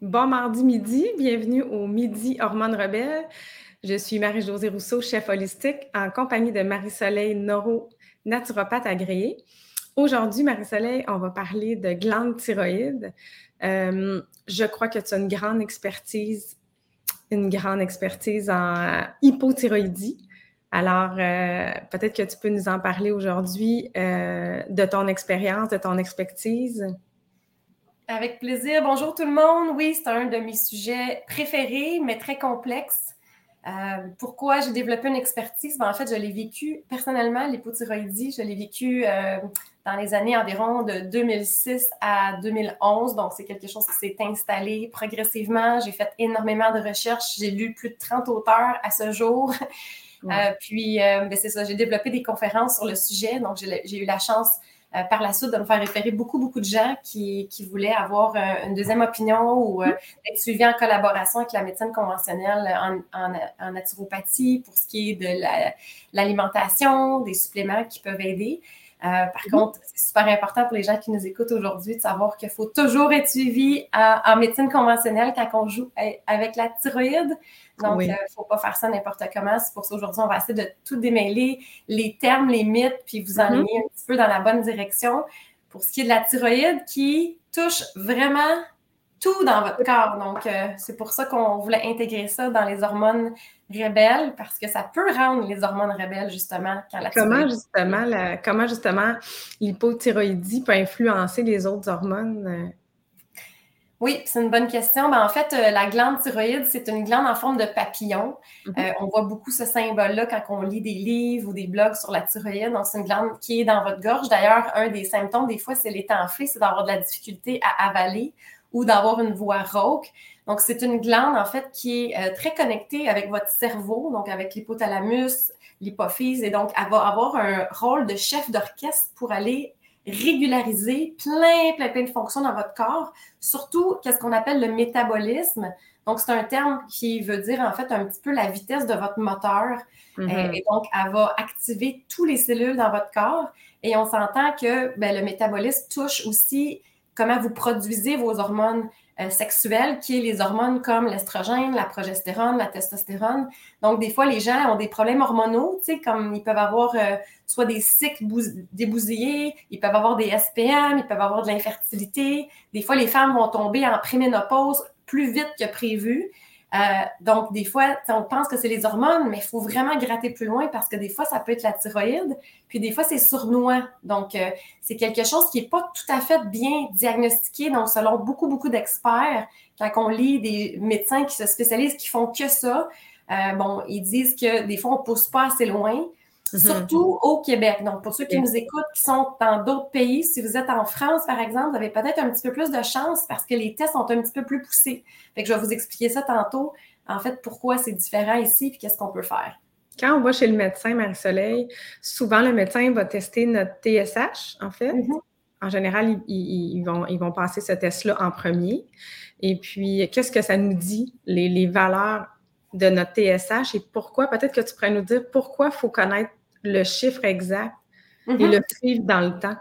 Bon mardi midi, bienvenue au Midi Hormones Rebelles. Je suis Marie-Josée Rousseau, chef holistique, en compagnie de Marie-Soleil Noro, naturopathe agréée. Aujourd'hui, Marie-Soleil, on va parler de glande thyroïde. Euh, je crois que tu as une grande expertise, une grande expertise en hypothyroïdie. Alors, euh, peut-être que tu peux nous en parler aujourd'hui euh, de ton expérience, de ton expertise. Avec plaisir. Bonjour tout le monde. Oui, c'est un de mes sujets préférés, mais très complexe. Euh, pourquoi j'ai développé une expertise? Ben, en fait, je l'ai vécu personnellement, l'hypothyroïdie. Je l'ai vécu dans les années environ de 2006 à 2011. Donc, c'est quelque chose qui s'est installé progressivement. J'ai fait énormément de recherches. J'ai lu plus de 30 auteurs à ce jour. Euh, puis, euh, ben, c'est ça, j'ai développé des conférences sur le sujet. Donc, j'ai eu la chance euh, par la suite de me faire référer beaucoup, beaucoup de gens qui, qui voulaient avoir une deuxième opinion ou mm-hmm. être suivis en collaboration avec la médecine conventionnelle en, en, naturopathie pour ce qui est de l'alimentation, des suppléments qui peuvent aider. Par mm-hmm. contre, c'est super important pour les gens qui nous écoutent aujourd'hui de savoir qu'il faut toujours être suivi en médecine conventionnelle quand on joue avec la thyroïde. Donc, il ne faut pas faire ça n'importe comment. C'est pour ça aujourd'hui, on va essayer de tout démêler, les termes, les mythes, puis vous enligner mm-hmm. un petit peu dans la bonne direction pour ce qui est de la thyroïde qui touche vraiment tout dans votre corps. Donc, euh, c'est pour ça qu'on voulait intégrer ça dans les hormones rebelles, parce que ça peut rendre les hormones rebelles, justement, quand la comment justement, la, comment justement l'hypothyroïdie peut influencer les autres hormones? Euh, oui, c'est une bonne question. Ben, en fait, euh, la glande thyroïde, c'est une glande en forme de papillon. Mhm. Euh, on voit beaucoup ce symbole-là quand on lit des livres ou des blogs sur la thyroïde. Donc, c'est une glande qui est dans votre gorge. D'ailleurs, un des symptômes, des fois, c'est l'état enflé, c'est d'avoir de la difficulté à avaler ou d'avoir une voix rauque. Donc, c'est une glande, en fait, qui est euh, très connectée avec votre cerveau, donc avec l'hypothalamus, l'hypophyse, et donc elle va avoir un rôle de chef d'orchestre pour aller régulariser plein, plein, plein de fonctions dans votre corps, surtout qu'est-ce qu'on appelle le métabolisme? Donc, c'est un terme qui veut dire en fait un petit peu la vitesse de votre moteur. Mm-hmm. Euh, et donc, elle va activer toutes les cellules dans votre corps. Et on s'entend que ben, le métabolisme touche aussi comment vous produisez vos hormones euh, sexuelles, qui est les hormones comme l'estrogène, la progestérone, la testostérone. Donc, des fois, les gens ont des problèmes hormonaux, tu sais, comme ils peuvent avoir euh, soit des cycles débousillés, ils peuvent avoir des SPM, ils peuvent avoir de l'infertilité. Des fois, les femmes vont tomber en préménopause plus vite que prévu. Euh, donc, des fois, on pense que c'est les hormones, mais il faut vraiment gratter plus loin parce que des fois, ça peut être la thyroïde, puis des fois, c'est sournois. Donc, euh, c'est quelque chose qui n'est pas tout à fait bien diagnostiqué. Donc, selon beaucoup, beaucoup d'experts, quand on lit des médecins qui se spécialisent, qui font que ça, euh, bon, ils disent que des fois, on ne pousse pas assez loin. Mhm. surtout au Québec. Donc, pour ceux qui nous écoutent, qui sont dans d'autres pays, si vous êtes en France, par exemple, vous avez peut-être un petit peu plus de chance parce que les tests sont un petit peu plus poussés. Fait que je vais vous expliquer ça tantôt, en fait, pourquoi c'est différent ici et qu'est-ce qu'on peut faire. Quand on va chez le médecin, Marie-Soleil, souvent le médecin va tester notre TSH, en fait. Mhm. En général, ils, vont, ils vont passer ce test-là en premier. Et puis, qu'est-ce que ça nous dit, les, les valeurs de notre TSH et pourquoi, peut-être que tu pourrais nous dire pourquoi il faut connaître le chiffre exact et mhm. le suivre dans le temps?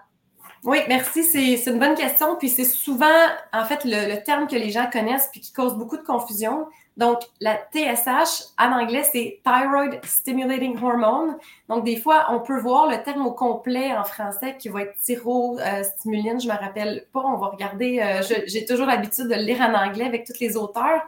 Oui, merci. C'est une bonne question. Puis c'est souvent, en fait, le, terme que les gens connaissent puis qui cause beaucoup de confusion. Donc, la TSH, en anglais, c'est Thyroid Stimulating Hormone. Donc, des fois, on peut voir le terme au complet en français qui va être thyrostimuline. Je ne me rappelle pas. On va regarder. Euh, j'ai toujours l'habitude de le lire en anglais avec tous les auteurs.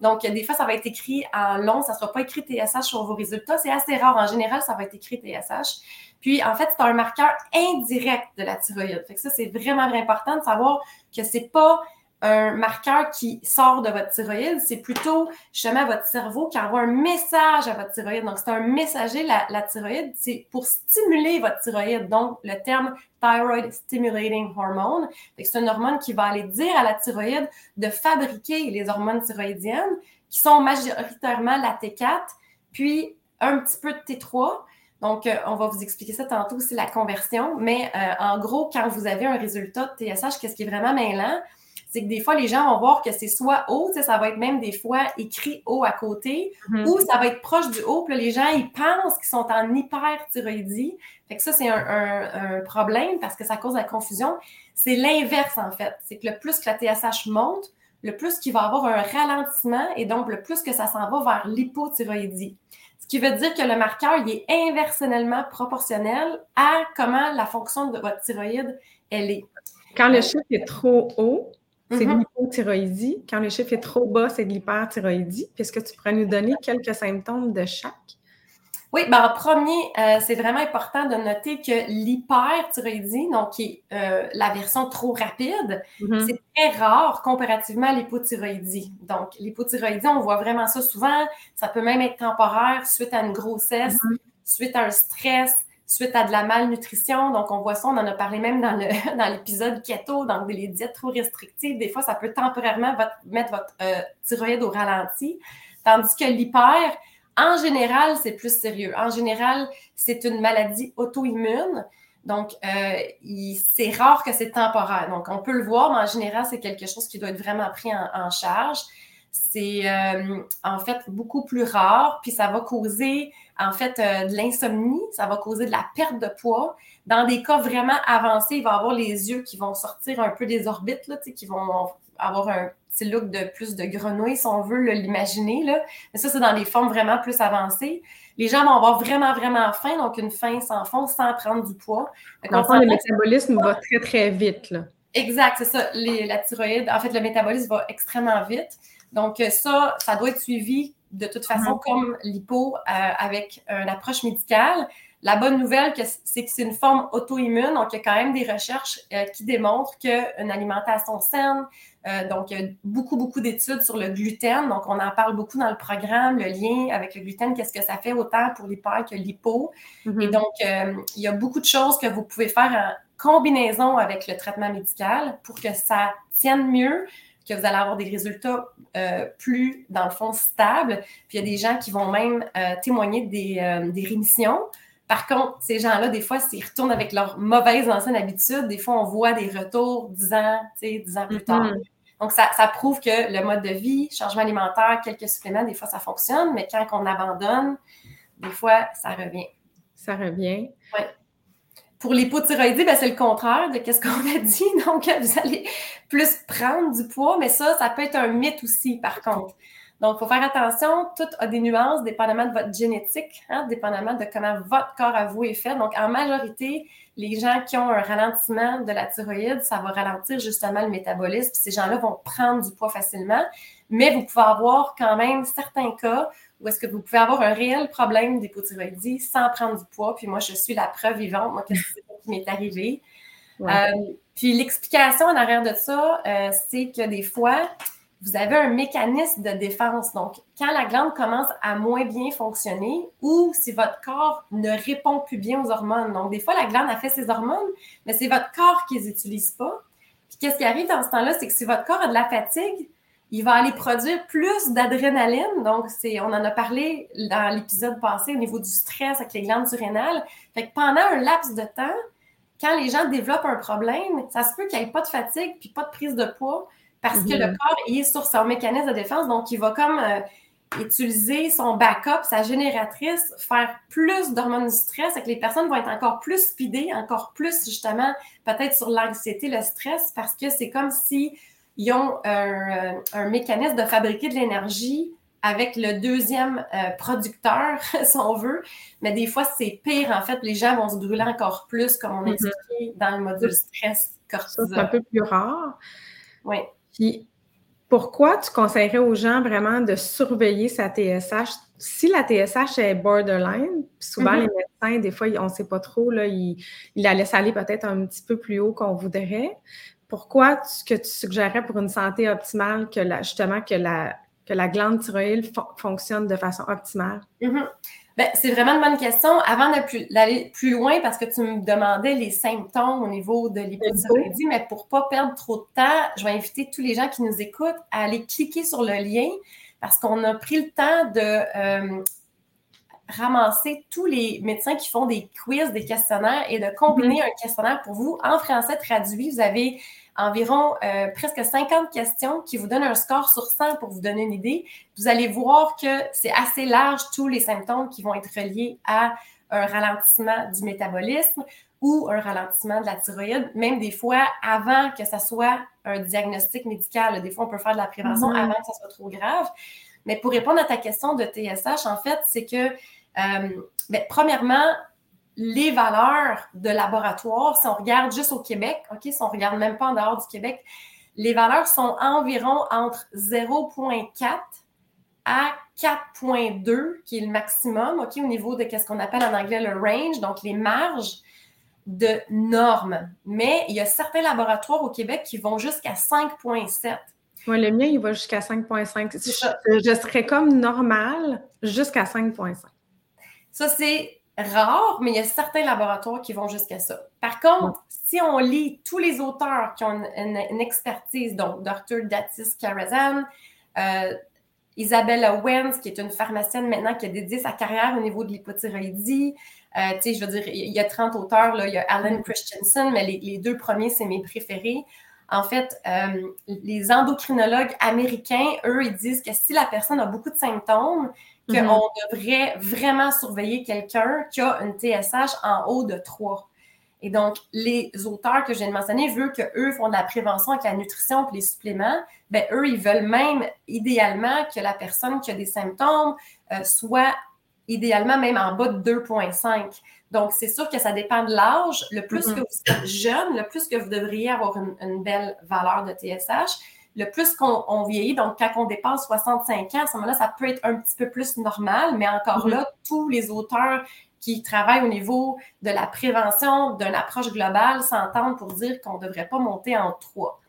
Donc, des fois, ça va être écrit en long, ça ne sera pas écrit TSH sur vos résultats. C'est assez rare. En général, ça va être écrit TSH. Puis, en fait, c'est un marqueur indirect de la thyroïde. Fait que ça, c'est vraiment, vraiment important de savoir que c'est pas un marqueur qui sort de votre thyroïde, c'est plutôt justement votre cerveau qui envoie un message à votre thyroïde. Donc, c'est un messager, la, thyroïde, c'est pour stimuler votre thyroïde. Donc, le terme thyroid stimulating hormone, c'est une hormone qui va aller dire à la thyroïde de fabriquer les hormones thyroïdiennes qui sont majoritairement la T4, puis un petit peu de T3. Donc, euh, on va vous expliquer ça tantôt aussi, la conversion. Mais euh, en gros, quand vous avez un résultat de TSH, qu'est-ce qui est vraiment mêlant? C'est que des fois, les gens vont voir que c'est soit haut, ça va être même des fois écrit haut à côté, mm-hmm. ou ça va être proche du haut, puis les gens, ils pensent qu'ils sont en hyperthyroïdie. Fait que ça, c'est un, problème parce que ça cause la confusion. C'est l'inverse, en fait. C'est que le plus que la TSH monte, le plus qu'il va avoir un ralentissement et donc le plus que ça s'en va vers l'hypothyroïdie. Ce qui veut dire que le marqueur, il est inversonnellement proportionnel à comment la fonction de votre thyroïde, elle est. Quand le chiffre est trop haut, c'est mm-hmm. l'hypothyroïdie. Quand le chiffre est trop bas, c'est de l'hyperthyroïdie. Est-ce que tu pourrais nous donner quelques symptômes de chaque? Oui, ben en premier, euh, c'est vraiment important de noter que l'hyperthyroïdie, donc qui est euh, la version trop rapide, mm-hmm. c'est très rare comparativement à l'hypothyroïdie. Donc, l'hypothyroïdie, on voit vraiment ça souvent. Ça peut même être temporaire suite à une grossesse, mm-hmm. suite à un stress, suite à de la malnutrition. Donc, on voit ça, on en a parlé même dans, le, dans l'épisode keto, donc les diètes trop restrictives. Des fois, ça peut temporairement mettre votre euh, thyroïde au ralenti. Tandis que l'hyper, en général, c'est plus sérieux. En général, c'est une maladie auto-immune. Donc, euh, c'est rare que c'est temporaire. Donc, on peut le voir, mais en général, c'est quelque chose qui doit être vraiment pris en, charge. C'est euh, en fait beaucoup plus rare, puis ça va causer en fait euh, de l'insomnie, ça va causer de la perte de poids. Dans des cas vraiment avancés, il va avoir les yeux qui vont sortir un peu des orbites, là, qui vont avoir un petit look de plus de grenouille, si on veut l'imaginer. Mais ça, c'est dans les formes vraiment plus avancées. Les gens vont avoir vraiment, vraiment faim, donc une faim sans fond, sans prendre du poids. le métabolisme va très, très vite. Là. Exact, c'est ça. la thyroïde, en fait, le métabolisme va extrêmement vite. Donc, ça, ça doit être suivi de toute façon comme l'hypo euh, avec une approche médicale. La bonne nouvelle, c'est que c'est une forme auto-immune. Donc, il y a quand même des recherches euh, qui démontrent qu'une alimentation saine, euh, donc, il y a beaucoup, beaucoup d'études sur le gluten. Donc, on en parle beaucoup dans le programme, le lien avec le gluten, qu'est-ce que ça fait autant pour l'hyper que l'hypo. Mm-hmm. Et donc, euh, il y a beaucoup de choses que vous pouvez faire en combinaison avec le traitement médical pour que ça tienne mieux, que vous allez avoir des résultats euh, plus, dans le fond, stables. Puis, il y a des gens qui vont même témoigner des, des rémissions. Par contre, ces gens-là, des fois, s'ils retournent avec leur mauvaise ancienne habitude, des fois, on voit des retours dix ans, dix ans plus tard. Mm-hmm. Donc, ça, prouve que le mode de vie, changement alimentaire, quelques suppléments, des fois, ça fonctionne, mais quand on abandonne, des fois, ça revient. Ça revient. Oui. Pour l'hypothyroïdie, ben, c'est le contraire de ce qu'on a dit. Donc, vous allez plus prendre du poids, mais ça, ça peut être un mythe aussi, par contre. Donc, il faut faire attention. Tout a des nuances, dépendamment de votre génétique, hein, dépendamment de comment votre corps à vous est fait. Donc, en majorité, les gens qui ont un ralentissement de la thyroïde, ça va ralentir justement le métabolisme. Ces gens-là vont prendre du poids facilement. Mais vous pouvez avoir quand même certains cas où est-ce que vous pouvez avoir un réel problème d'hypothyroïdie sans prendre du poids. Puis moi, je suis la preuve vivante. Moi, qu'est-ce qui m'est arrivé? Euh, puis l'explication en arrière de ça, euh, c'est que des fois, vous avez un mécanisme de défense. Donc, quand la glande commence à moins bien fonctionner ou si votre corps ne répond plus bien aux hormones. Donc, des fois, la glande a fait ses hormones, mais c'est votre corps qui les utilise pas. Puis, qu'est-ce qui arrive dans ce temps-là? C'est que si votre corps a de la fatigue, il va aller produire plus d'adrénaline. Donc, c'est, on en a parlé dans l'épisode passé au niveau du stress avec les glandes surrénales. Fait que pendant un laps de temps, quand les gens développent un problème, ça se peut qu'il n'y ait pas de fatigue puis pas de prise de poids parce que le mhm. corps est sur son mécanisme de défense, donc il va comme euh, utiliser son backup, sa génératrice, faire plus d'hormones du stress, et que les personnes vont être encore plus speedées, encore plus justement peut-être sur l'anxiété, le stress, parce que c'est comme si ils ont un, mécanisme de fabriquer de l'énergie avec le deuxième euh, producteur, si on veut. Mais des fois, c'est pire. En fait, les gens vont se brûler encore plus, comme on a mhm. expliqué dans le module stress cortisol. C'est un peu plus rare. Oui. Puis, pourquoi tu conseillerais aux gens vraiment de surveiller sa TSH? Si la TSH est borderline, souvent mm-hmm. les médecins, des fois, on ne sait pas trop, là, ils, la laissent aller peut-être un petit peu plus haut qu'on voudrait. Pourquoi ce que tu suggérerais pour une santé optimale que justement que la, que la glande thyroïde fonctionne de façon optimale? Mm-hmm. Ben, c'est vraiment une bonne question. Avant d'aller plus loin, parce que tu me demandais les symptômes au niveau de l'hypothyroïdie, mais pour ne pas perdre trop de temps, je vais inviter tous les gens qui nous écoutent à aller cliquer sur le lien parce qu'on a pris le temps de euh, ramasser tous les médecins qui font des quiz, des questionnaires et de combiner mm-hmm. un questionnaire pour vous en français traduit. Vous avez environ euh, presque 50 questions qui vous donnent un score sur 100 pour vous donner une idée. Vous allez voir que c'est assez large tous les symptômes qui vont être reliés à un ralentissement du métabolisme. ou un ralentissement de la thyroïde, même des fois avant que ça soit un diagnostic médical. Des fois, on peut faire de la prévention mm-hmm. avant que ça soit trop grave. Mais pour répondre à ta question de TSH, en fait, c'est que, euh, ben, premièrement, les valeurs de laboratoire, si on regarde juste au Québec, OK, si on regarde même pas en dehors du Québec, les valeurs sont environ entre 0,4 à 4,2, qui est le maximum, OK, au niveau de ce qu'on appelle en anglais le range, donc les marges de normes. Mais il y a certains laboratoires au Québec qui vont jusqu'à 5,7. Oui, le mien, il va jusqu'à 5,5. Je, je serais comme normal jusqu'à 5,5. Ça, c'est rare, mais il y a certains laboratoires qui vont jusqu'à ça. Par contre, si on lit tous les auteurs qui ont une, expertise, donc Dr. Datis Karazan, euh, Isabella Wenz, qui est une pharmacienne maintenant qui a dédié sa carrière au niveau de l'hypothyroïdie. Euh, tu sais, je veux dire, il y a 30 auteurs, là, il y a Alan Christensen, mais les, deux premiers, c'est mes préférés. En fait, euh, les endocrinologues américains, eux, ils disent que si la personne a beaucoup de symptômes, qu'on mm-hmm. devrait vraiment surveiller quelqu'un qui a une TSH en haut de 3. Et donc, les auteurs que je viens de mentionner, vu qu'eux font de la prévention avec la nutrition et les suppléments, ben eux, ils veulent même idéalement que la personne qui a des symptômes euh, soit idéalement même en bas de 2,5. Donc, c'est sûr que ça dépend de l'âge. Le plus mm-hmm. que vous êtes jeune, le plus que vous devriez avoir une belle valeur de TSH le plus qu'on vieillit, donc quand on dépasse 65 ans, à ce moment-là, ça peut être un petit peu plus normal, mais encore mhm. là, tous les auteurs qui travaillent au niveau de la prévention, d'une approche globale, s'entendent pour dire qu'on ne devrait pas monter en trois.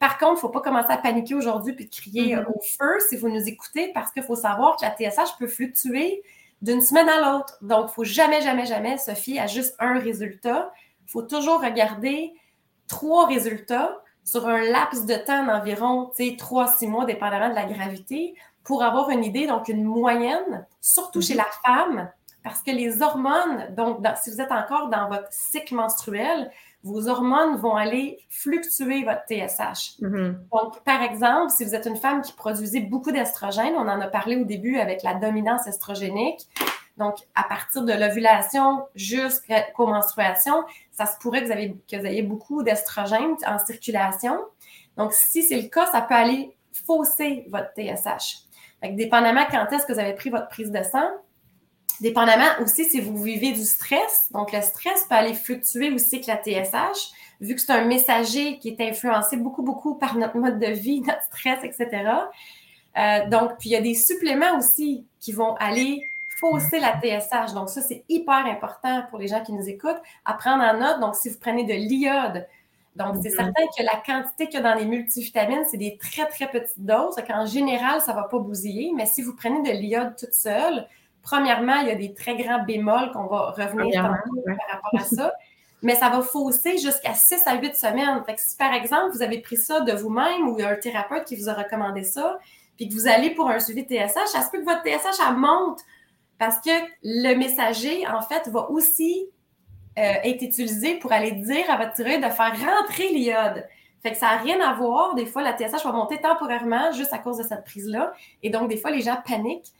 Par contre, il ne faut pas commencer à paniquer aujourd'hui puis de crier mhm. au feu si vous nous écoutez, parce qu'il faut savoir que la TSH peut fluctuer d'une semaine à l'autre. Donc, il ne faut jamais, jamais, jamais se fier à juste un résultat. Il faut toujours regarder trois résultats sur un laps de temps d'environ 3-6 mois, dépendamment de la gravité, pour avoir une idée, donc une moyenne, surtout chez la femme, parce que les hormones, donc si vous êtes encore dans votre cycle menstruel, vos hormones vont aller fluctuer votre TSH. Mm-hmm. Donc, par exemple, si vous êtes une femme qui produisait beaucoup d'estrogène, on en a parlé au début avec la dominance estrogénique, donc, à partir de l'ovulation jusqu'aux menstruations, ça se pourrait que vous, avez, que vous ayez beaucoup d'estrogène en circulation. Donc, si c'est le cas, ça peut aller fausser votre TSH. Donc, dépendamment quand est-ce que vous avez pris votre prise de sang, dépendamment aussi si vous vivez du stress. Donc, le stress peut aller fluctuer aussi avec la TSH, vu que c'est un messager qui est influencé beaucoup, beaucoup par notre mode de vie, notre stress, etc. Euh, donc, puis il y a des suppléments aussi qui vont aller fausser la TSH. Donc, ça, c'est hyper important pour les gens qui nous écoutent à prendre en note. Donc, si vous prenez de l'iode, donc c'est mm-hmm. certain que la quantité qu'il y a dans les multivitamines, c'est des très, très petites doses. En général, ça ne va pas bousiller. Mais si vous prenez de l'iode toute seule, premièrement, il y a des très grands bémols qu'on va revenir par rapport à ça. mais ça va fausser jusqu'à 6 à 8 semaines. Fait que si, par exemple, vous avez pris ça de vous-même ou il y a un thérapeute qui vous a recommandé ça, puis que vous allez pour un suivi TSH, ça se peut que votre TSH, elle monte parce que le messager, en fait, va aussi euh, être utilisé pour aller dire à votre thyroïde de faire rentrer l'iode. Fait que ça n'a rien à voir. Des fois, la TSH va monter temporairement juste à cause de cette prise-là. Et donc, des fois, les gens paniquent.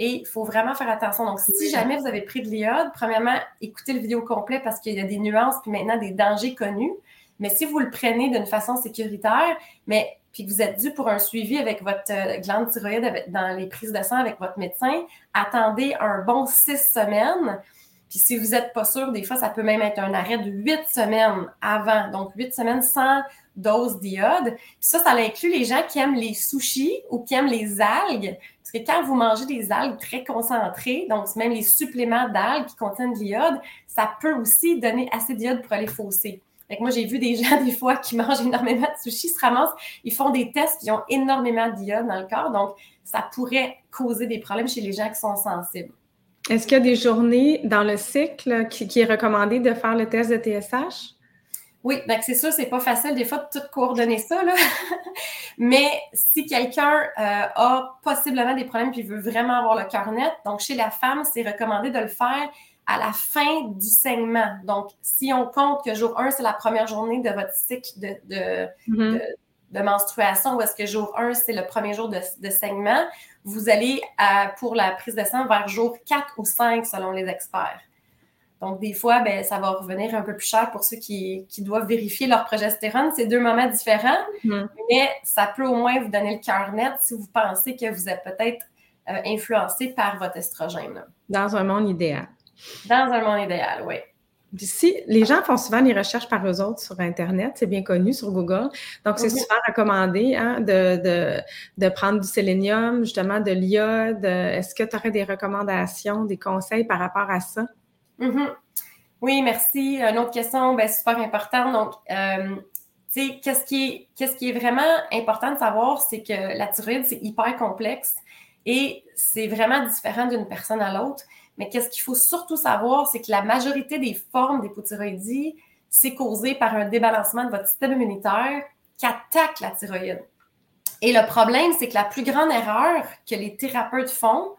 Et il faut vraiment faire attention. Donc, si jamais vous avez pris de l'iode, premièrement, écoutez le vidéo complet parce qu'il y a des nuances puis maintenant des dangers connus. Mais si vous le prenez d'une façon sécuritaire, mais puis que vous êtes dû pour un suivi avec votre euh, glande thyroïde dans les prises de sang avec votre médecin, attendez un bon six semaines. Puis si vous n'êtes pas sûr, des fois, ça peut même être un arrêt de huit semaines avant. Donc, huit semaines sans dose d'iode. Puis ça, ça inclut les gens qui aiment les sushis ou qui aiment les algues. Parce que quand vous mangez des algues très concentrées, donc même les suppléments d'algues qui contiennent de l'iode, ça peut aussi donner assez d'iode pour aller fausser moi, j'ai vu des gens, des fois, qui mangent énormément de sushi, se ramassent, ils font des tests qui ont énormément d'iode dans le corps. Donc, ça pourrait causer des problèmes chez les gens qui sont sensibles. Est-ce qu'il y a des journées dans le cycle qui, est recommandé de faire le test de TSH? Oui, donc c'est sûr, c'est pas facile des fois de tout coordonner ça, là. mais si quelqu'un euh, a possiblement des problèmes et veut vraiment avoir le cœur net, donc chez la femme, c'est recommandé de le faire à la fin du saignement. Donc, si on compte que jour 1, c'est la première journée de votre cycle de, mm-hmm. menstruation, ou est-ce que jour 1, c'est le premier jour de, saignement, vous allez pour la prise de sang vers jour 4 ou 5 selon les experts. Donc, des fois, ben, ça va revenir un peu plus cher pour ceux qui, doivent vérifier leur progestérone. C'est deux moments différents, hmm. mais ça peut au moins vous donner le cœur net si vous pensez que vous êtes peut-être euh, influencé par votre estrogène. Dans un monde idéal. Dans un monde idéal, oui. Si, les gens font souvent des recherches par eux autres sur Internet, c'est bien connu sur Google. Donc, c'est souvent recommandé hein, de, de, prendre du sélénium, justement de l'iode. Est-ce que tu aurais des recommandations, des conseils par rapport à ça? Mm-hmm. Oui, merci. Une autre question ben, super importante. Donc, euh, tu sais, qu'est-ce qui, est, qu'est-ce qui est vraiment important de savoir, c'est que la thyroïde, c'est hyper complexe et c'est vraiment différent d'une personne à l'autre. Mais qu'est-ce qu'il faut surtout savoir, c'est que la majorité des formes d'hypothyroïdie, c'est causé par un débalancement de votre système immunitaire qui attaque la thyroïde. Et le problème, c'est que la plus grande erreur que les thérapeutes font,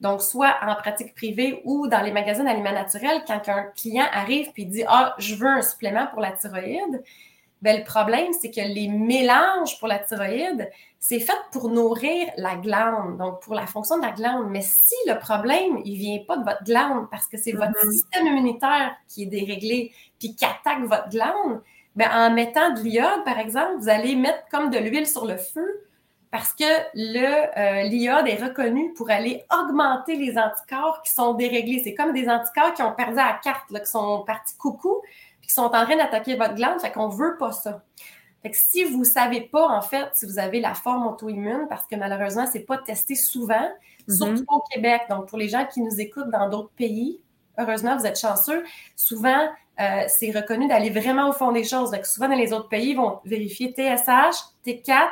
donc soit en pratique privée ou dans les magazines aliments naturels, quand un client arrive et dit Ah, je veux un supplément pour la thyroïde, ben, le problème, c'est que les mélanges pour la thyroïde, c'est fait pour nourrir la glande, donc pour la fonction de la glande. Mais si le problème, il vient pas de votre glande parce que c'est votre mm-hmm. système immunitaire qui est déréglé puis qui attaque votre glande, ben, en mettant de l'iode, par exemple, vous allez mettre comme de l'huile sur le feu parce que euh, l'iode est reconnu pour aller augmenter les anticorps qui sont déréglés. C'est comme des anticorps qui ont perdu la carte, qui sont partis coucou, qui sont en train d'attaquer votre glande, fait qu'on veut pas ça. Fait que si vous savez pas, en fait, si vous avez la forme auto-immune, parce que malheureusement, c'est pas testé souvent, mhm. surtout au Québec. Donc, pour les gens qui nous écoutent dans d'autres pays, heureusement, vous êtes chanceux. Souvent, euh, c'est reconnu d'aller vraiment au fond des choses. Donc, souvent, dans les autres pays, ils vont vérifier TSH, T4,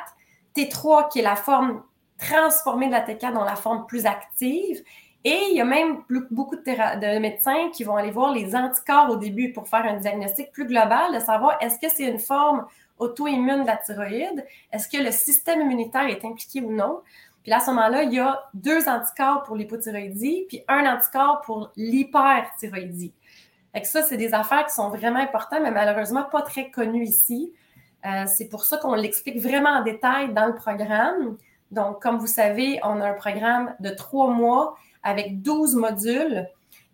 T3, qui est la forme transformée de la T4 dans la forme plus active, et il y a même beaucoup de, médecins qui vont aller voir les anticorps au début pour faire un diagnostic plus global, de savoir est-ce que c'est une forme auto-immune de la thyroïde, est-ce que le système immunitaire est impliqué ou non. Puis à ce moment-là, il y a deux anticorps pour l'hypothyroïdie, puis un anticorps pour l'hyperthyroïdie. Ça, c'est des affaires qui sont vraiment importantes, mais malheureusement pas très connues ici. Euh, c'est pour ça qu'on l'explique vraiment en détail dans le programme. Donc, comme vous savez, on a un programme de trois mois avec 12 modules.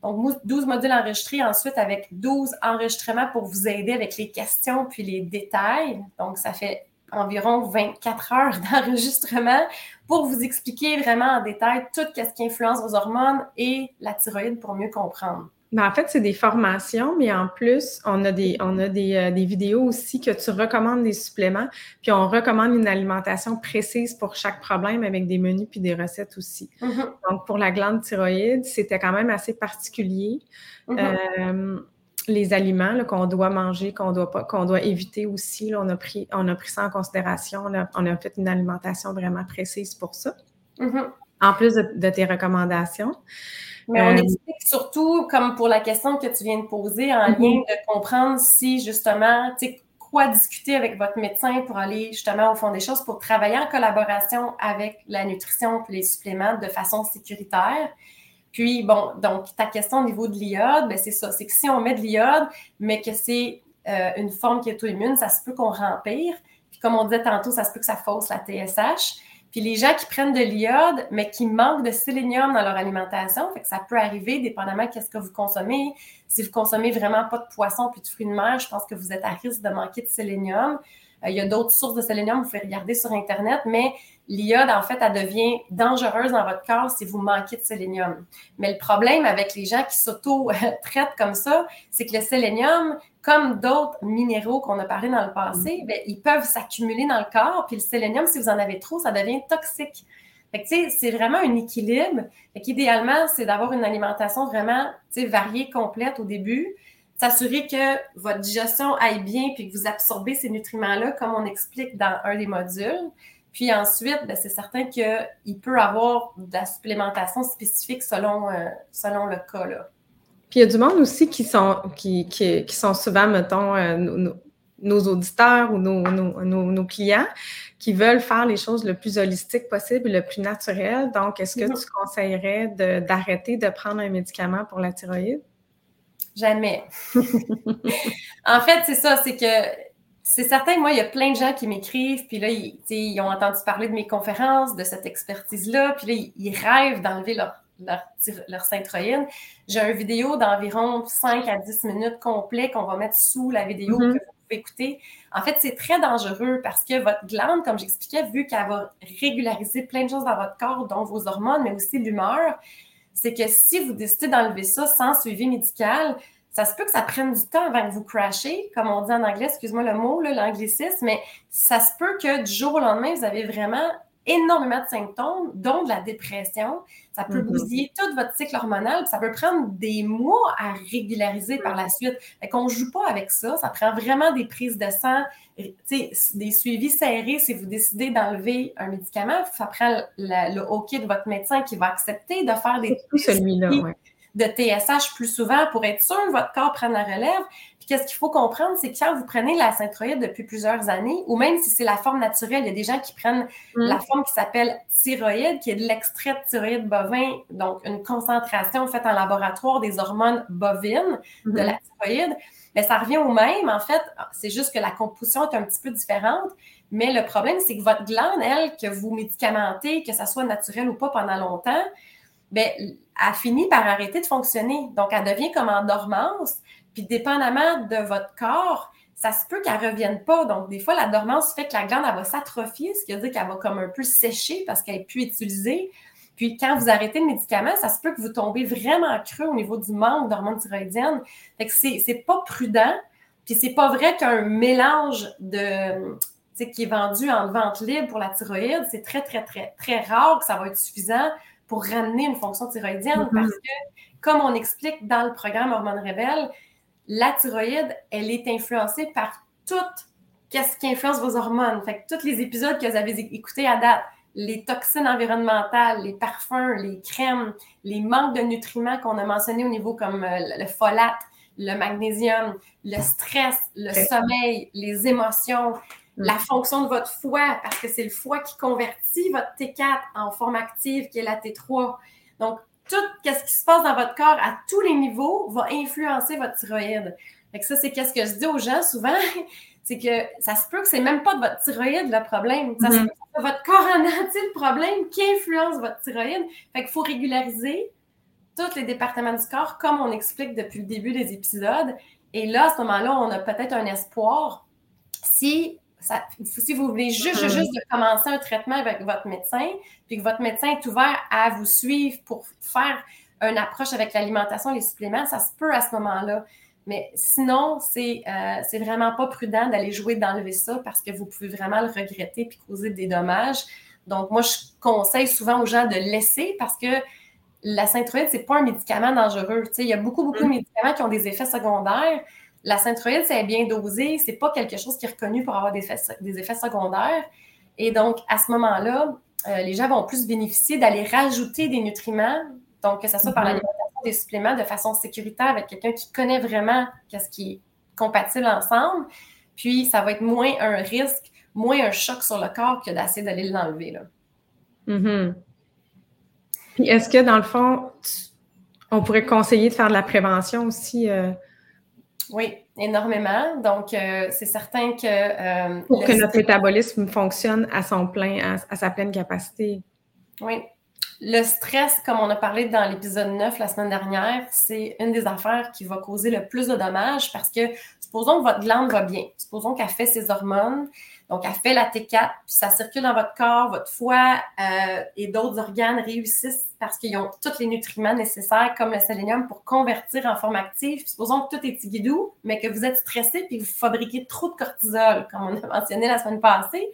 Donc, 12 modules enregistrés, ensuite avec 12 enregistrements pour vous aider avec les questions puis les détails. Donc, ça fait environ 24 heures d'enregistrement pour vous expliquer vraiment en détail tout ce qui influence vos hormones et la thyroïde pour mieux comprendre. Ben, en fait, c'est des formations, mais en plus, on a, des, on a des, euh, des, vidéos aussi que tu recommandes des suppléments, puis on recommande une alimentation précise pour chaque problème avec des menus puis des recettes aussi. Mm-hmm. Donc, pour la glande thyroïde, c'était quand même assez particulier. Mm-hmm. Euh, les aliments qu'on doit manger, qu'on doit pas, qu'on doit éviter aussi, on, a pris, on a pris ça en considération. On a, fait une alimentation vraiment précise pour ça. Mm-hmm. En plus de tes recommandations. Mais on euh, explique surtout, comme pour la question que tu viens de poser, en mhm. lien de comprendre si justement, tu sais, quoi discuter avec votre médecin pour aller justement au fond des choses, pour travailler en collaboration avec la nutrition et les suppléments de façon sécuritaire. Puis, bon, donc, ta question au niveau de l'iode, ben, c'est ça. C'est que si on met de l'iode, mais que c'est euh, une forme qui est auto-immune, ça se peut qu'on rempire. Puis, comme on disait tantôt, ça se peut que ça fausse la TSH. Puis les gens qui prennent de l'iode, mais qui manquent de sélénium dans leur alimentation, fait que ça peut arriver dépendamment de ce que vous consommez. Si vous consommez vraiment pas de poisson puis de fruits de mer, je pense que vous êtes à risque de manquer de sélénium. Euh, il y a d'autres sources de sélénium, vous pouvez regarder sur Internet, mais l'iode, en fait, elle devient dangereuse dans votre corps si vous manquez de sélénium. Mais le problème avec les gens qui s'auto-traitent comme ça, c'est que le sélénium, comme d'autres minéraux qu'on a parlé dans le passé, mm. ben, ils peuvent s'accumuler dans le corps. Puis le sélénium, si vous en avez trop, ça devient toxique. Fait que, c'est vraiment un équilibre. Fait qu'idéalement, c'est d'avoir une alimentation vraiment, variée, complète au début. S'assurer que votre digestion aille bien puis que vous absorbez ces nutriments-là, comme on explique dans un des modules. Puis ensuite, ben, c'est certain qu'il peut avoir de la supplémentation spécifique selon, euh, selon le cas. Là. Puis il y a du monde aussi qui sont, qui, qui, sont souvent, mettons, euh, nos, auditeurs ou nos, nos, clients qui veulent faire les choses le plus holistique possible et le plus naturel. Donc, est-ce que mm-hmm. tu conseillerais d'arrêter de, prendre un médicament pour la thyroïde? Jamais. en fait, c'est ça, c'est que c'est certain, moi, il y a plein de gens qui m'écrivent, puis là, ils, ont entendu parler de mes conférences, de cette expertise-là, puis là, ils, rêvent d'enlever leur, leur. J'ai une vidéo d'environ 5 à 10 minutes complet qu'on va mettre sous la vidéo mm-hmm. que vous pouvez écouter. En fait, c'est très dangereux parce que votre glande, comme j'expliquais, vu qu'elle va régulariser plein de choses dans votre corps, dont vos hormones, mais aussi l'humeur, c'est que si vous décidez d'enlever ça sans suivi médical, ça se peut que ça prenne du temps avant que vous crashez, comme on dit en anglais, excuse-moi le mot, l'anglicisme, mais ça se peut que du jour au lendemain, vous avez vraiment énormément de symptômes, dont de la dépression. Ça peut mm-hmm. bousiller tout votre cycle hormonal, ça peut prendre des mois à régulariser par la suite. Fait qu'on ne joue pas avec ça. Ça prend vraiment des prises de sang, des suivis serrés si vous décidez d'enlever un médicament. Ça prend le OK de votre médecin qui va accepter de faire des. celui-là, de TSH plus souvent pour être sûr que votre corps prenne la relève. Puis qu'est-ce qu'il faut comprendre, c'est que quand vous prenez la synthroïde depuis plusieurs années, ou même si c'est la forme naturelle, il y a des gens qui prennent mm. la forme qui s'appelle thyroïde, qui est de l'extrait de thyroïde bovin, donc une concentration faite en laboratoire des hormones bovines de mm-hmm. la thyroïde. Mais ça revient au même, en fait, c'est juste que la composition est un petit peu différente. Mais le problème, c'est que votre glande, elle, que vous médicamentez, que ça soit naturel ou pas pendant longtemps, bien, elle finit par arrêter de fonctionner. Donc, elle devient comme en dormance. Puis, dépendamment de votre corps, ça se peut qu'elle ne revienne pas. Donc, des fois, la dormance fait que la glande, elle va s'atrophier, ce qui veut dire qu'elle va comme un peu sécher parce qu'elle n'est plus utilisée. Puis, quand vous arrêtez le médicament, ça se peut que vous tombez vraiment creux au niveau du manque d'hormones thyroïdiennes. Fait que c'est pas prudent. Puis, c'est pas vrai qu'un mélange de, qui est vendu en vente libre pour la thyroïde, c'est très, très, très, très rare que ça va être suffisant pour ramener une fonction thyroïdienne mm-hmm. parce que, comme on explique dans le programme Hormones Rebelles, la thyroïde, elle est influencée par tout qu'est-ce qui influence vos hormones. Fait que tous les épisodes que vous avez écoutés à date, les toxines environnementales, les parfums, les crèmes, les manques de nutriments qu'on a mentionnés au niveau comme euh, le folate, le magnésium, le stress, le sommeil, les émotions, la fonction de votre foie, parce que c'est le foie qui convertit votre T4 en forme active, qui est la T3. Donc, tout ce qui se passe dans votre corps à tous les niveaux va influencer votre thyroïde. Fait que ça, c'est qu'est-ce que je dis aux gens souvent, c'est que ça se peut que c'est même pas de votre thyroïde le problème. Ça se mm-hmm. peut que c'est votre corps en entier le problème qui influence votre thyroïde. Fait qu'il faut régulariser tous les départements du corps, comme on explique depuis le début des épisodes. Et là, à ce moment-là, on a peut-être un espoir si si vous voulez juste, mm-hmm. juste de commencer un traitement avec votre médecin, puis que votre médecin est ouvert à vous suivre pour faire une approche avec l'alimentation, les suppléments, ça se peut à ce moment-là. Mais sinon, c'est euh, vraiment pas prudent d'aller jouer d'enlever ça parce que vous pouvez vraiment le regretter puis causer des dommages. Donc, moi, je conseille souvent aux gens de laisser parce que la synthroïde, c'est pas un médicament dangereux. il y a beaucoup, beaucoup de mm-hmm. médicaments qui ont des effets secondaires. La synthroïde, c'est bien dosé, c'est pas quelque chose qui est reconnu pour avoir des effets, secondaires. Et donc, à ce moment-là, euh, les gens vont plus bénéficier d'aller rajouter des nutriments, donc que ce soit par mhm. l'alimentation des suppléments de façon sécuritaire avec quelqu'un qui connaît vraiment qu'est-ce qui est compatible ensemble. Puis, ça va être moins un risque, moins un choc sur le corps que d'essayer d'aller l'enlever. Là. Mhm. Puis, est-ce que dans le fond, on pourrait conseiller de faire de la prévention aussi? Euh, oui, énormément. Donc, euh, c'est certain que... Euh, Pour que notre métabolisme fonctionne à son plein, à, sa pleine capacité. Oui. Le stress, comme on a parlé dans l'épisode 9 la semaine dernière, c'est une des affaires qui va causer le plus de dommages parce que supposons que votre glande va bien, supposons qu'elle fait ses hormones, donc, elle fait la T4, puis ça circule dans votre corps, votre foie euh, et d'autres organes réussissent parce qu'ils ont tous les nutriments nécessaires, comme le sélénium, pour convertir en forme active. Puis, supposons que tout est tigidou, mais que vous êtes stressé puis vous fabriquez trop de cortisol, comme on a mentionné la semaine passée.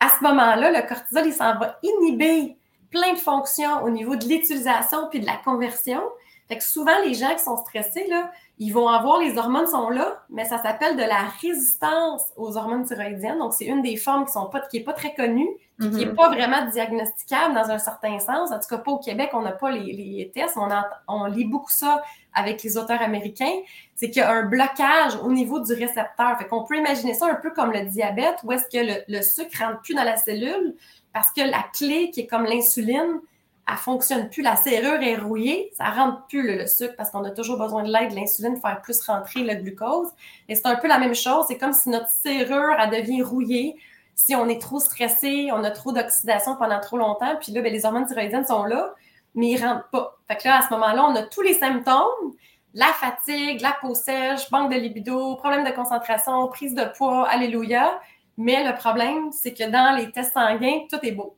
À ce moment-là, le cortisol, il s'en va inhiber plein de fonctions au niveau de l'utilisation puis de la conversion. Fait que souvent, les gens qui sont stressés, là, ils vont avoir, les hormones sont là, mais ça s'appelle de la résistance aux hormones thyroïdiennes. Donc, c'est une des formes qui sont pas, qui est pas très connue, qui n'est mm-hmm. pas vraiment diagnosticable dans un certain sens. En tout cas, pas au Québec, on n'a pas les, tests. On, on lit beaucoup ça avec les auteurs américains. C'est qu'il y a un blocage au niveau du récepteur. Fait qu'on peut imaginer ça un peu comme le diabète, où est-ce que le, le sucre rentre plus dans la cellule parce que la clé qui est comme l'insuline, elle fonctionne plus, la serrure est rouillée, ça rentre plus le, sucre parce qu'on a toujours besoin de l'aide de l'insuline pour faire plus rentrer le glucose. Et c'est un peu la même chose, c'est comme si notre serrure, elle devient rouillée. Si on est trop stressé, on a trop d'oxydation pendant trop longtemps, puis là, ben, les hormones thyroïdiennes sont là, mais il ne rentre pas. Fait que là, à ce moment-là, on a tous les symptômes, la fatigue, la peau sèche, manque de libido, problème de concentration, prise de poids, alléluia. Mais le problème, c'est que dans les tests sanguins, tout est beau.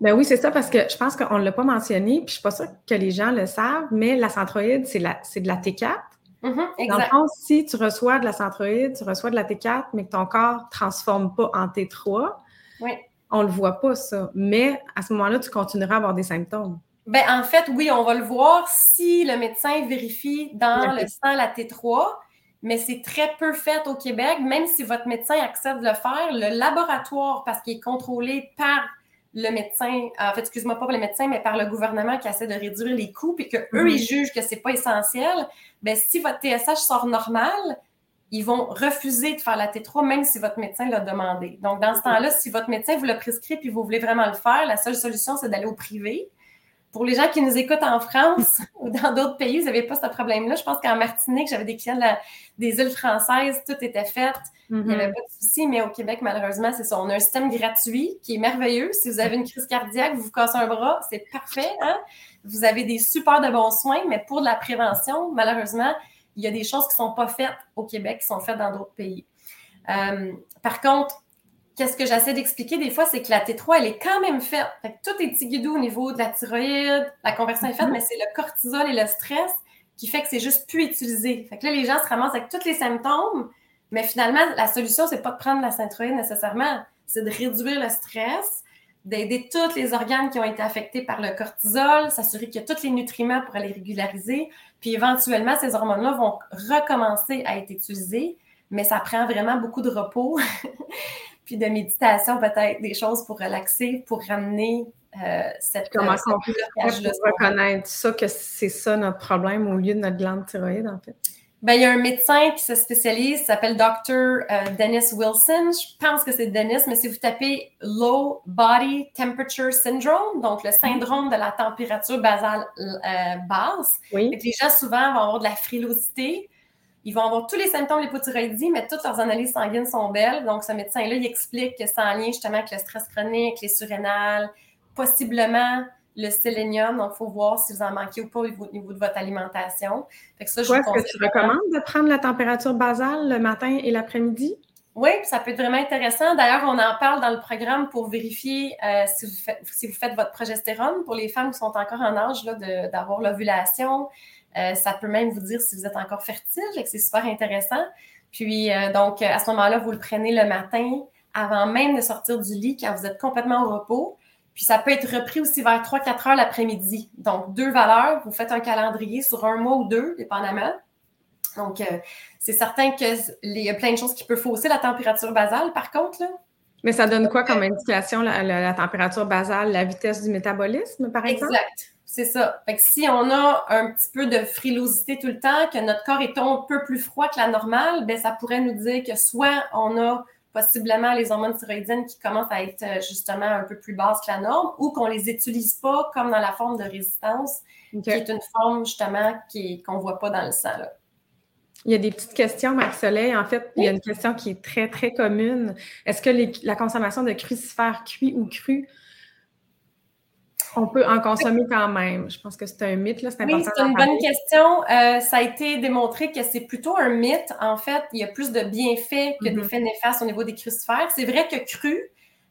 Ben oui, c'est ça, parce que je pense qu'on ne l'a pas mentionné, puis je ne suis pas sûre que les gens le savent, mais la centroïde, c'est de la T4. Mm-hmm, Dans le fond, si tu reçois de la centroïde, tu reçois de la T4, mais que ton corps ne transforme pas en T3, on ne le voit pas, ça. Mais à ce moment-là, tu continueras à avoir des symptômes. Ben, en fait, oui, on va le voir si le médecin vérifie dans le sang la T3, mais c'est très peu fait au Québec. Même si votre médecin accepte de le faire, le laboratoire, parce qu'il est contrôlé par le médecin, en fait, excuse-moi pas pour les médecins, mais par le gouvernement qui essaie de réduire les coûts, puis qu'eux, eux, ils jugent que c'est pas essentiel, ben si votre TSH sort normal, ils vont refuser de faire la T3 même si votre médecin l'a demandé. Donc, dans ce temps-là, si votre médecin vous l'a prescrit puis vous voulez vraiment le faire, la seule solution, c'est d'aller au privé. Pour les gens qui nous écoutent en France ou dans d'autres pays, vous n'avez pas ce problème-là. Je pense qu'en Martinique, j'avais des clients des îles françaises, tout était fait. Il n'y avait mm-hmm. pas de souci, mais au Québec, malheureusement, c'est ça. On a un système gratuit qui est merveilleux. Si vous avez une crise cardiaque, vous vous cassez un bras, c'est parfait. Hein? Vous avez des super de bons soins, mais pour de la prévention, malheureusement, il y a des choses qui ne sont pas faites au Québec, qui sont faites dans d'autres pays. Euh, par contre, qu'est-ce que j'essaie d'expliquer des fois, c'est que la T3, elle est quand même faite. tout est tigidou au niveau de la thyroïde, la conversion est faite, mm-hmm. mais c'est le cortisol et le stress qui fait que c'est juste plus utilisé. Fait que là, les gens se ramassent avec tous les symptômes, mais finalement, la solution, c'est pas de prendre la synthroïde nécessairement, c'est de réduire le stress, d'aider tous les organes qui ont été affectés par le cortisol, s'assurer qu'il y a tous les nutriments pour les régulariser. Puis éventuellement, ces hormones-là vont recommencer à être utilisées, mais ça prend vraiment beaucoup de repos, puis de méditation, peut-être des choses pour relaxer, pour ramener euh, cette Comment on peut reconnaître ça, que c'est ça notre problème au lieu de notre glande thyroïde, en fait? Ben, il y a un médecin qui se spécialise, s'appelle Dr. Euh, Dennis Wilson. Je pense que c'est Dennis, mais si vous tapez Low Body Temperature Syndrome, donc le syndrome de la température basale euh, basse, les gens souvent vont avoir de la frilosité. Ils vont avoir tous les symptômes de l'hypothyroïdie, mais toutes leurs analyses sanguines sont belles. Donc, ce médecin-là, il explique que c'est en lien justement avec le stress chronique, les surrénales, possiblement le sélénium. Donc, il faut voir si vous en manquez ou pas au niveau de votre alimentation. Fait que ça, est-ce que tu recommandes de prendre la température basale le matin et l'après-midi? Oui, ça peut être vraiment intéressant. D'ailleurs, on en parle dans le programme pour vérifier euh, si, vous faites, votre progestérone pour les femmes qui sont encore en âge d'avoir l'ovulation. Euh, ça peut même vous dire si vous êtes encore fertile, et que c'est super intéressant. Puis, euh, donc, à ce moment-là, vous le prenez le matin avant même de sortir du lit quand vous êtes complètement au repos. Puis ça peut être repris aussi vers 3-4 heures l'après-midi. Donc, deux valeurs, vous faites un calendrier sur un mois ou deux, dépendamment. Donc, euh, c'est certain qu'il y a plein de choses qui peuvent fausser la température basale, par contre. Là. Mais ça donne quoi comme indication, la, température basale, la vitesse du métabolisme, par exemple? Exact. C'est ça. Fait que si on a un petit peu de frilosité tout le temps, que notre corps est un peu plus froid que la normale, ben ça pourrait nous dire que soit on a possiblement les hormones thyroïdiennes qui commencent à être euh, justement un peu plus basses que la norme ou qu'on les utilise pas comme dans la forme de résistance, qui est une forme justement qu'on ne voit pas dans le sang. Il y a des petites questions, Marc-Soleil. En fait, il y a une question qui est très, très commune. Est-ce que la consommation de crucifères cuits ou crus on peut en consommer quand même. Je pense que c'est un mythe, là. C'est important. Oui, c'est une bonne question. Euh, ça a été démontré que c'est plutôt un mythe. En fait, il y a plus de bienfaits que mm-hmm. d'effets néfastes au niveau des crucifères. C'est vrai que cru,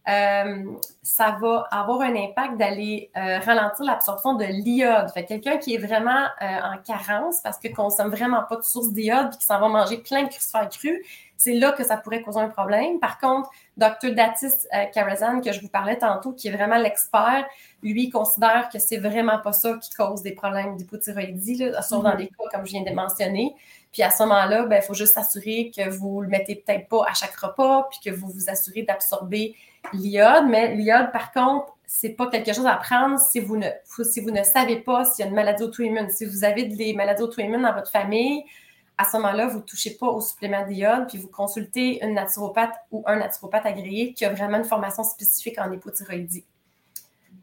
euh, ça va avoir un impact d'aller euh, ralentir l'absorption de l'iode. Fait quelqu'un qui est vraiment en carence parce que consomme vraiment pas de source d'iode et qui s'en va manger plein de crucifères crus, c'est là que ça pourrait causer un problème. Par contre, Dr. Datis Karazan, que je vous parlais tantôt, qui est vraiment l'expert, lui, considère que c'est vraiment pas ça qui cause des problèmes d'hypothyroïdie, sauf dans mhm. les cas comme je viens de mentionner. Puis à ce moment-là, il ben, faut juste s'assurer que vous le mettez peut-être pas à chaque repas, puis que vous vous assurez d'absorber l'iode. Mais l'iode, par contre, c'est pas quelque chose à prendre si vous ne, si vous ne savez pas s'il y a une maladie auto-immune. Si vous avez des maladies auto-immunes dans votre famille, à ce moment-là, vous ne touchez pas au supplément d'iode, puis vous consultez une naturopathe ou un naturopathe agréé qui a vraiment une formation spécifique en hypothyroïdie.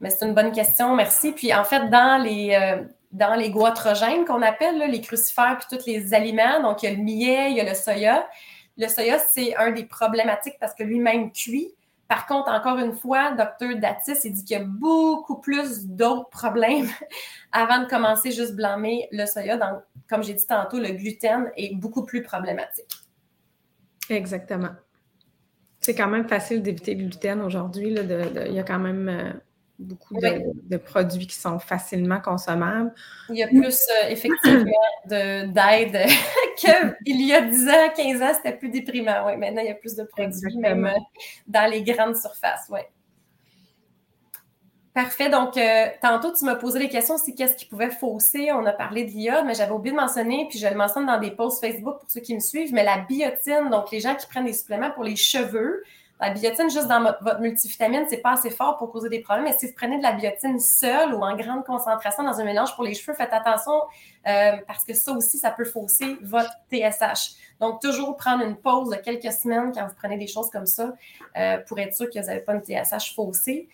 Mais c'est une bonne question, merci. Puis en fait, dans les, euh, dans les goitrogènes qu'on appelle, les crucifères, puis tous les aliments, donc il y a le millet, il y a le soya. Le soya, c'est un des problématiques parce que lui-même cuit. Par contre, encore une fois, docteur Datis, il dit qu'il y a beaucoup plus d'autres problèmes avant de commencer juste blâmer le soya. Donc, comme j'ai dit tantôt, le gluten est beaucoup plus problématique. Exactement. C'est quand même facile d'éviter le gluten aujourd'hui. Il y a quand même beaucoup de, produits qui sont facilement consommables. Il y a plus euh, effectivement d'aide qu'il y a 10 ans, 15 ans, c'était plus déprimant. Ouais, maintenant, il y a plus de produits, même euh, dans les grandes surfaces. Ouais. Parfait. Donc, euh, tantôt, tu m'as posé les questions aussi qu'est-ce qui pouvait fausser? On a parlé de l'iode, mais j'avais oublié de mentionner, puis je le mentionne dans des posts Facebook pour ceux qui me suivent, mais la biotine, donc les gens qui prennent des suppléments pour les cheveux, la biotine, juste dans votre multivitamine, c'est pas assez fort pour causer des problèmes. Mais si vous prenez de la biotine seule ou en grande concentration dans un mélange pour les cheveux, faites attention euh, parce que ça aussi, ça peut fausser votre TSH. Donc, toujours prendre une pause de quelques semaines quand vous prenez des choses comme ça euh, pour être sûr que vous n'avez pas une TSH faussée.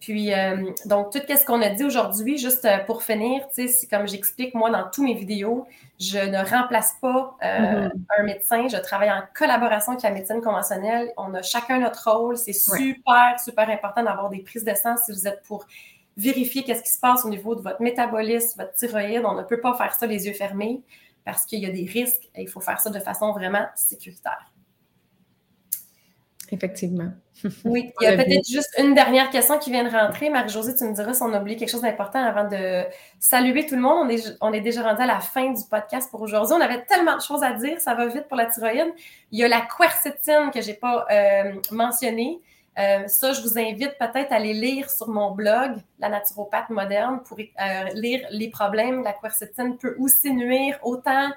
Puis, euh, donc, tout ce qu'on a dit aujourd'hui, juste euh, pour finir, c'est comme j'explique, moi, dans tous mes vidéos, je ne remplace pas euh, mm-hmm. un médecin. Je travaille en collaboration avec la médecine conventionnelle. On a chacun notre rôle. C'est super, super important d'avoir des prises de sang si vous êtes pour vérifier qu'est-ce qui se passe au niveau de votre métabolisme, votre thyroïde. On ne peut pas faire ça les yeux fermés parce qu'il y a des risques et il faut faire ça de façon vraiment sécuritaire. Effectivement. Oui, il y a peut-être juste une dernière question qui vient de rentrer. Marie-Josée, tu me diras si on a oublié quelque chose d'important avant de saluer tout le monde. On est, on est déjà rendu à la fin du podcast pour aujourd'hui. On avait tellement de choses à dire, ça va vite pour la thyroïde. Il y a la quercétine que je n'ai pas euh, mentionnée. Euh, ça, je vous invite peut-être à aller lire sur mon blog, La naturopathe moderne, pour euh, lire les problèmes. La quercétine peut aussi nuire autant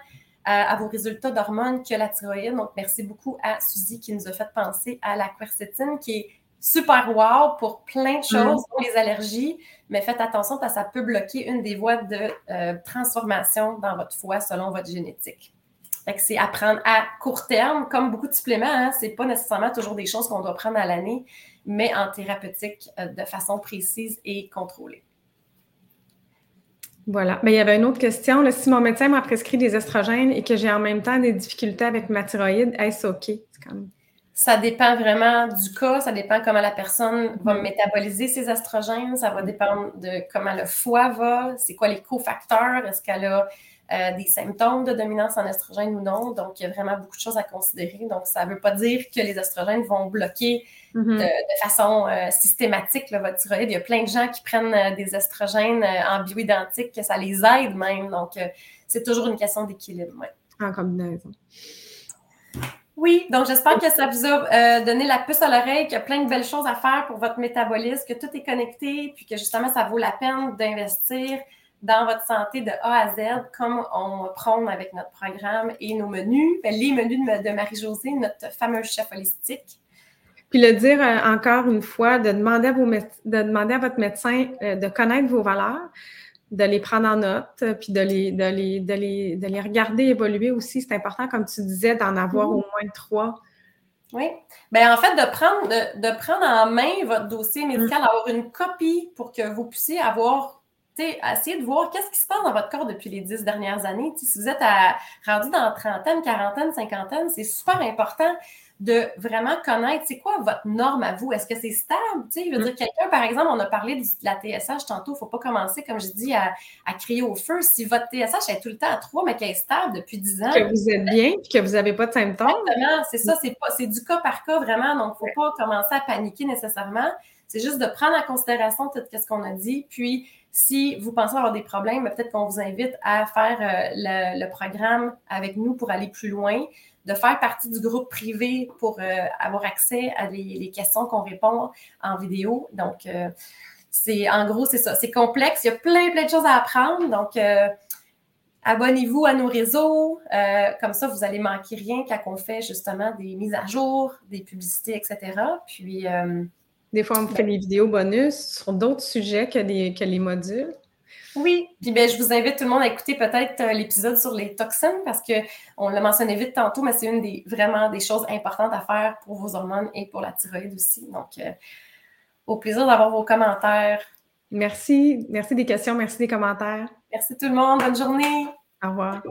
à, vos résultats d'hormones que la thyroïde. Donc, merci beaucoup à Suzy qui nous a fait penser à la quercétine qui est super wow pour plein de choses, pour les allergies, mais faites attention parce que ça peut bloquer une des voies de euh, transformation dans votre foie selon votre génétique. c'est à prendre à court terme, comme beaucoup de suppléments, hein, c'est pas nécessairement toujours des choses qu'on doit prendre à l'année, mais en thérapeutique euh, de façon précise et contrôlée. Voilà. Mais il y avait une autre question. si mon médecin m'a prescrit des estrogènes et que j'ai en même temps des difficultés avec ma thyroïde, est-ce OK? Ça dépend vraiment du cas, ça dépend comment la personne va mm-hmm. métaboliser ses estrogènes, ça va dépendre de comment le foie va, c'est quoi les cofacteurs, est-ce qu'elle a euh, des symptômes de dominance en estrogène ou non? Donc, il y a vraiment beaucoup de choses à considérer. Donc, ça ne veut pas dire que les estrogènes vont bloquer mm-hmm. de, façon euh, systématique votre thyroïde. Il y a plein de gens qui prennent euh, des estrogènes en bioidentique, que ça les aide même. Donc, c'est toujours une question d'équilibre. En combinaison. Oui, donc j'espère que ça vous a donné la puce à l'oreille, qu'il y a plein de belles choses à faire pour votre métabolisme, que tout est connecté, puis que justement, ça vaut la peine d'investir dans votre santé de A à Z, comme on prône avec notre programme et nos menus, ben, les menus de, Marie-Josée, notre fameux chef holistique. Puis le dire euh, encore une fois, de demander à, vos de demander à votre médecin euh, de connaître vos valeurs, de les prendre en note, euh, puis de les, de les, de les, de les regarder évoluer aussi. C'est important, comme tu disais, d'en avoir au moins trois. Oui. Bien, en fait, de prendre, de, de, prendre en main votre dossier médical, mm. avoir une copie pour que vous puissiez avoir essayez de voir qu'est-ce qui se passe dans votre corps depuis les dix dernières années. si vous êtes à, rendu dans trentaine, quarantaine, cinquantaine, c'est super important de vraiment connaître c'est quoi votre norme à vous? Est-ce que c'est stable? Tu sais, je veux dire, quelqu'un, par exemple, on a parlé de la TSH tantôt, il ne faut pas commencer, comme je dis, à, crier au feu. Si votre TSH est tout le temps à 3, mais qu'elle est stable depuis 10 ans. Que vous êtes bien et que vous n'avez pas de symptômes. Exactement, c'est ça, c'est, du cas par cas vraiment. Donc, il ne faut pas commencer à paniquer nécessairement. C'est juste de prendre en considération tout ce qu'on a dit, puis si vous pensez avoir des problèmes, peut-être qu'on vous invite à faire euh, le, programme avec nous pour aller plus loin, de faire partie du groupe privé pour euh, avoir accès à les, questions qu'on répond en vidéo. Donc, euh, c'est en gros, c'est ça. C'est complexe. Il y a plein, plein de choses à apprendre. Donc, abonnez-vous à nos réseaux. comme ça, vous n'allez manquer rien quand on fait justement des mises à jour, des publicités, etc. Puis, des fois, on fait des vidéos bonus sur d'autres sujets que les, que les modules. Oui, puis ben, je vous invite tout le monde à écouter peut-être euh, l'épisode sur les toxines parce qu'on l'a mentionné vite tantôt, mais c'est une des vraiment des choses importantes à faire pour vos hormones et pour la thyroïde aussi. Donc, euh, au plaisir d'avoir vos commentaires. Merci. Merci des questions, merci des commentaires. Merci tout le monde. Bonne journée. Au revoir.